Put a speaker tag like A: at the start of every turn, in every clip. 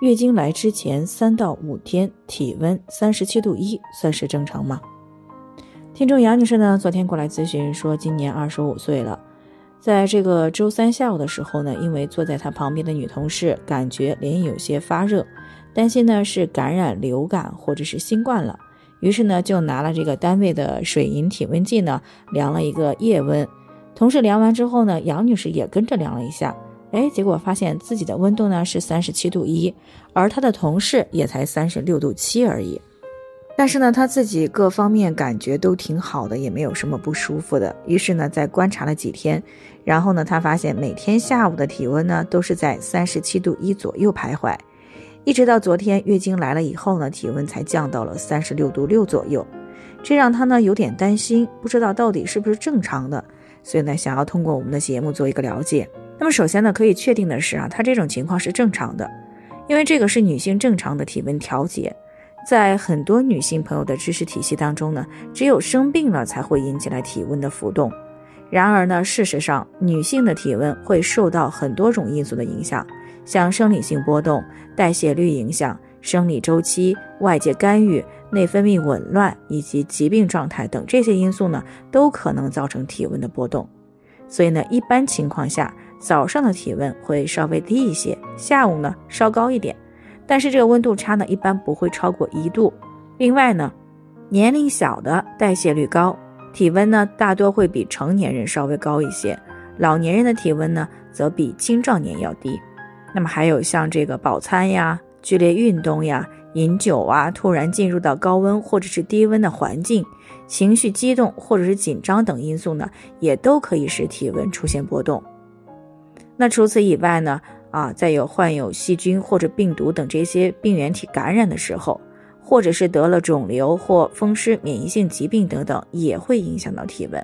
A: 月经来之前三到五天，体温三十七度一算是正常吗？听众杨女士呢，昨天过来咨询说，今年二十五岁了，在这个周三下午的时候呢，因为坐在她旁边的女同事感觉脸有些发热，担心呢是感染流感或者是新冠了，于是呢就拿了这个单位的水银体温计呢量了一个夜温，同事量完之后呢，杨女士也跟着量了一下。哎，结果发现自己的温度呢是三十七度一，而他的同事也才三十六度七而已。但是呢，他自己各方面感觉都挺好的，也没有什么不舒服的。于是呢，在观察了几天，然后呢，他发现每天下午的体温呢都是在三十七度一左右徘徊，一直到昨天月经来了以后呢，体温才降到了三十六度六左右。这让他呢有点担心，不知道到底是不是正常的，所以呢，想要通过我们的节目做一个了解。那么首先呢，可以确定的是啊，她这种情况是正常的，因为这个是女性正常的体温调节。在很多女性朋友的知识体系当中呢，只有生病了才会引起来体温的浮动。然而呢，事实上，女性的体温会受到很多种因素的影响，像生理性波动、代谢率影响、生理周期、外界干预、内分泌紊乱以及疾病状态等这些因素呢，都可能造成体温的波动。所以呢，一般情况下。早上的体温会稍微低一些，下午呢稍高一点，但是这个温度差呢一般不会超过一度。另外呢，年龄小的代谢率高，体温呢大多会比成年人稍微高一些，老年人的体温呢则比青壮年要低。那么还有像这个饱餐呀、剧烈运动呀、饮酒啊、突然进入到高温或者是低温的环境、情绪激动或者是紧张等因素呢，也都可以使体温出现波动。那除此以外呢？啊，在有患有细菌或者病毒等这些病原体感染的时候，或者是得了肿瘤或风湿免疫性疾病等等，也会影响到体温。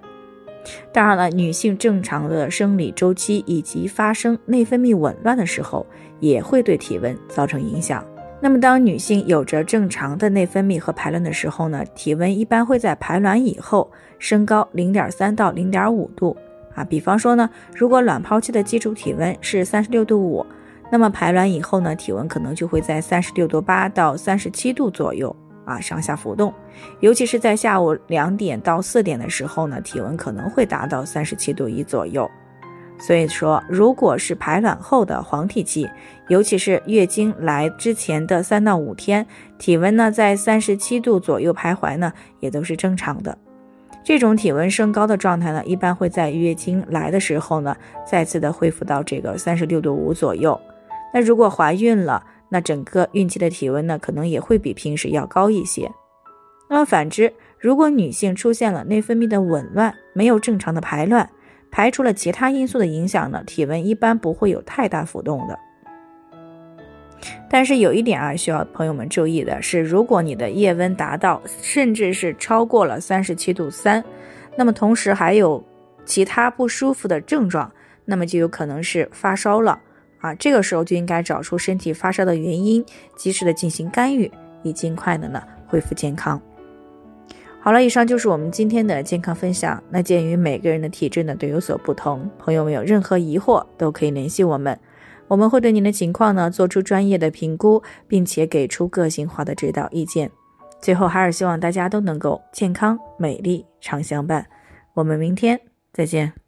A: 当然了，女性正常的生理周期以及发生内分泌紊乱的时候，也会对体温造成影响。那么，当女性有着正常的内分泌和排卵的时候呢，体温一般会在排卵以后升高零点三到零点五度。啊，比方说呢，如果卵泡期的基础体温是三十六度五，那么排卵以后呢，体温可能就会在三十六度八到三十七度左右啊上下浮动，尤其是在下午两点到四点的时候呢，体温可能会达到三十七度一左右。所以说，如果是排卵后的黄体期，尤其是月经来之前的三到五天，体温呢在三十七度左右徘徊呢，也都是正常的。这种体温升高的状态呢，一般会在月经来的时候呢，再次的恢复到这个三十六度五左右。那如果怀孕了，那整个孕期的体温呢，可能也会比平时要高一些。那么反之，如果女性出现了内分泌的紊乱，没有正常的排卵，排除了其他因素的影响呢，体温一般不会有太大浮动的。但是有一点啊，需要朋友们注意的是，如果你的夜温达到，甚至是超过了三十七度三，那么同时还有其他不舒服的症状，那么就有可能是发烧了啊。这个时候就应该找出身体发烧的原因，及时的进行干预，以尽快的呢恢复健康。好了，以上就是我们今天的健康分享。那鉴于每个人的体质呢都有所不同，朋友们有任何疑惑都可以联系我们。我们会对您的情况呢做出专业的评估，并且给出个性化的指导意见。最后，还是希望大家都能够健康美丽常相伴。我们明天再见。